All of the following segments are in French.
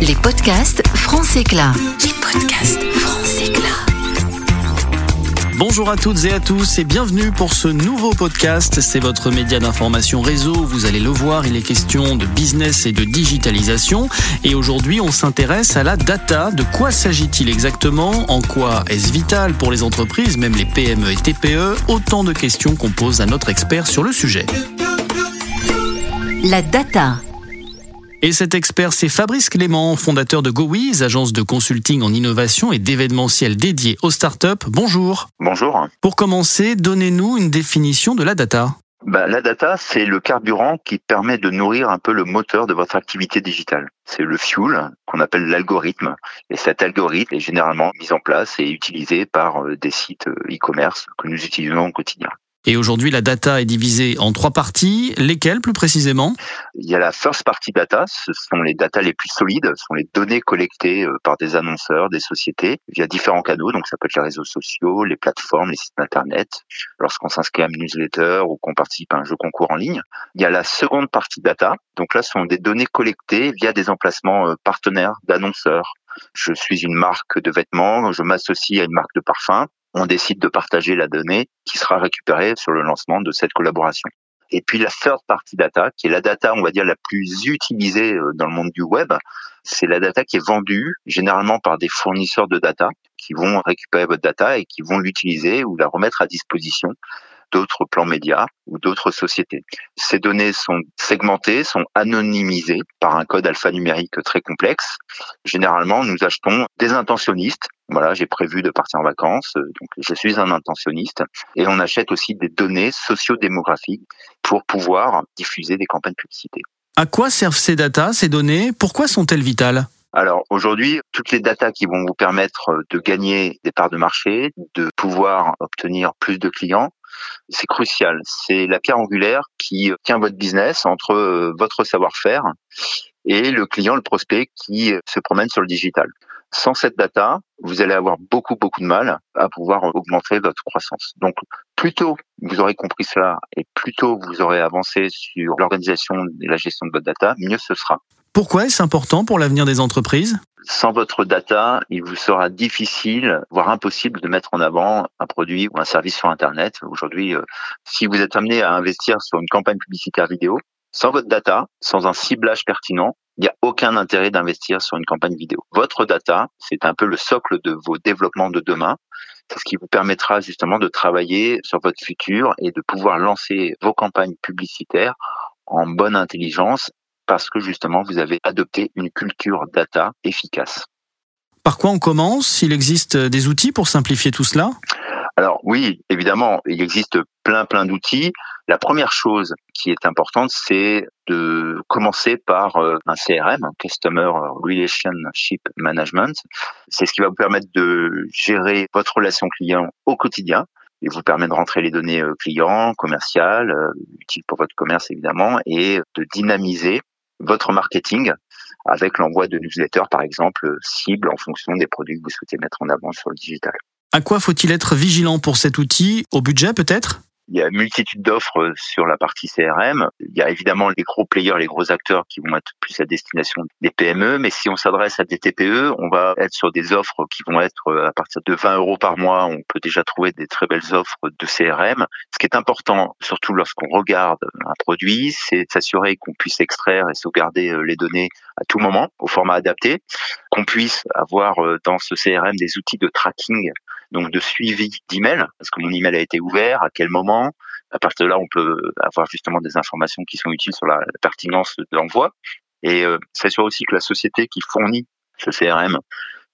Les podcasts France Éclat. Les podcasts France Éclat. Bonjour à toutes et à tous et bienvenue pour ce nouveau podcast. C'est votre média d'information réseau. Vous allez le voir, il est question de business et de digitalisation. Et aujourd'hui, on s'intéresse à la data. De quoi s'agit-il exactement? En quoi est-ce vital pour les entreprises, même les PME et TPE Autant de questions qu'on pose à notre expert sur le sujet. La data. Et cet expert, c'est Fabrice Clément, fondateur de GoWiz, agence de consulting en innovation et d'événementiel dédié aux startups. Bonjour. Bonjour. Pour commencer, donnez-nous une définition de la data. Bah, la data, c'est le carburant qui permet de nourrir un peu le moteur de votre activité digitale. C'est le fuel qu'on appelle l'algorithme. Et cet algorithme est généralement mis en place et utilisé par euh, des sites euh, e-commerce que nous utilisons au quotidien. Et aujourd'hui, la data est divisée en trois parties. Lesquelles plus précisément? Il y a la first party data, ce sont les data les plus solides, ce sont les données collectées euh, par des annonceurs, des sociétés, via différents canaux, donc ça peut être les réseaux sociaux, les plateformes, les sites internet, lorsqu'on s'inscrit à une newsletter ou qu'on participe à un jeu concours en ligne. Il y a la seconde partie data, donc là ce sont des données collectées via des emplacements euh, partenaires d'annonceurs. Je suis une marque de vêtements, je m'associe à une marque de parfum, on décide de partager la donnée qui sera récupérée sur le lancement de cette collaboration. Et puis la third party data, qui est la data, on va dire, la plus utilisée euh, dans le monde du web, c'est la data qui est vendue généralement par des fournisseurs de data qui vont récupérer votre data et qui vont l'utiliser ou la remettre à disposition d'autres plans médias ou d'autres sociétés. Ces données sont segmentées, sont anonymisées par un code alphanumérique très complexe. Généralement, nous achetons des intentionnistes. Voilà, j'ai prévu de partir en vacances, donc je suis un intentionniste. Et on achète aussi des données sociodémographiques pour pouvoir diffuser des campagnes publicité. À quoi servent ces datas, ces données? Pourquoi sont-elles vitales? Alors aujourd'hui, toutes les datas qui vont vous permettre de gagner des parts de marché, de pouvoir obtenir plus de clients, c'est crucial. C'est la pierre angulaire qui tient votre business entre euh, votre savoir-faire et le client, le prospect qui se promène sur le digital. Sans cette data, vous allez avoir beaucoup, beaucoup de mal à pouvoir augmenter votre croissance. Donc, plus tôt vous aurez compris cela et plus tôt vous aurez avancé sur l'organisation et la gestion de votre data, mieux ce sera. Pourquoi est-ce important pour l'avenir des entreprises? Sans votre data, il vous sera difficile, voire impossible de mettre en avant un produit ou un service sur Internet. Aujourd'hui, euh, si vous êtes amené à investir sur une campagne publicitaire vidéo, sans votre data, sans un ciblage pertinent, il n'y a aucun intérêt d'investir sur une campagne vidéo. Votre data, c'est un peu le socle de vos développements de demain. C'est ce qui vous permettra justement de travailler sur votre futur et de pouvoir lancer vos campagnes publicitaires en bonne intelligence parce que justement vous avez adopté une culture data efficace. Par quoi on commence? Il existe des outils pour simplifier tout cela? Alors oui, évidemment, il existe plein plein d'outils. La première chose qui est importante, c'est de commencer par euh, un CRM, un Customer Relationship Management. C'est ce qui va vous permettre de gérer votre relation client au quotidien et vous permet de rentrer les données euh, clients, commerciales, euh, utiles pour votre commerce évidemment, et de dynamiser votre marketing avec l'envoi de newsletters, par exemple, cibles en fonction des produits que vous souhaitez mettre en avant sur le digital. À quoi faut-il être vigilant pour cet outil? Au budget peut-être? Il y a multitude d'offres sur la partie CRM. Il y a évidemment les gros players, les gros acteurs qui vont être plus à destination des PME. Mais si on s'adresse à des TPE, on va être sur des offres qui vont être à partir de 20 euros par mois. On peut déjà trouver des très belles offres de CRM. Ce qui est important, surtout lorsqu'on regarde un produit, c'est de s'assurer qu'on puisse extraire et sauvegarder euh, les données à tout moment au format adapté, qu'on puisse avoir euh, dans ce CRM des outils de tracking donc de suivi d'email, parce que mon email a été ouvert, à quel moment? À partir de là, on peut avoir justement des informations qui sont utiles sur la, pertinence de l'envoi. Et euh, s'assurer aussi que la société qui fournit ce CRM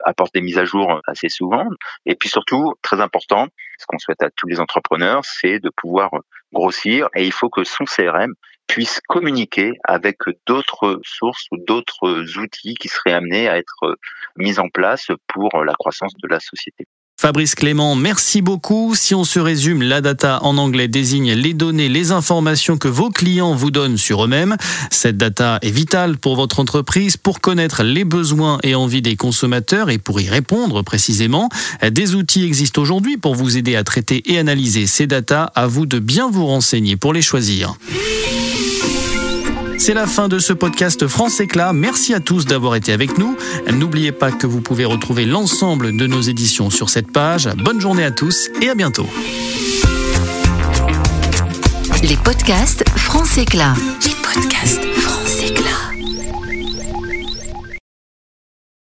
apporte des mises à jour assez souvent. Et puis surtout, très important, ce qu'on souhaite à tous les entrepreneurs, c'est de pouvoir grossir. Et il faut que son CRM puisse communiquer avec d'autres sources ou d'autres outils qui seraient amenés à être mis en place pour la croissance de la société. Fabrice Clément, merci beaucoup. Si on se résume, la data en anglais désigne les données, les informations que vos clients vous donnent sur eux-mêmes. Cette data est vitale pour votre entreprise pour connaître les besoins et envies des consommateurs et pour y répondre précisément. Des outils existent aujourd'hui pour vous aider à traiter et analyser ces datas. À vous de bien vous renseigner pour les choisir. C'est la fin de ce podcast France Éclat. Merci à tous d'avoir été avec nous. N'oubliez pas que vous pouvez retrouver l'ensemble de nos éditions sur cette page. Bonne journée à tous et à bientôt. Les podcasts France Éclat. Les podcasts France Éclat.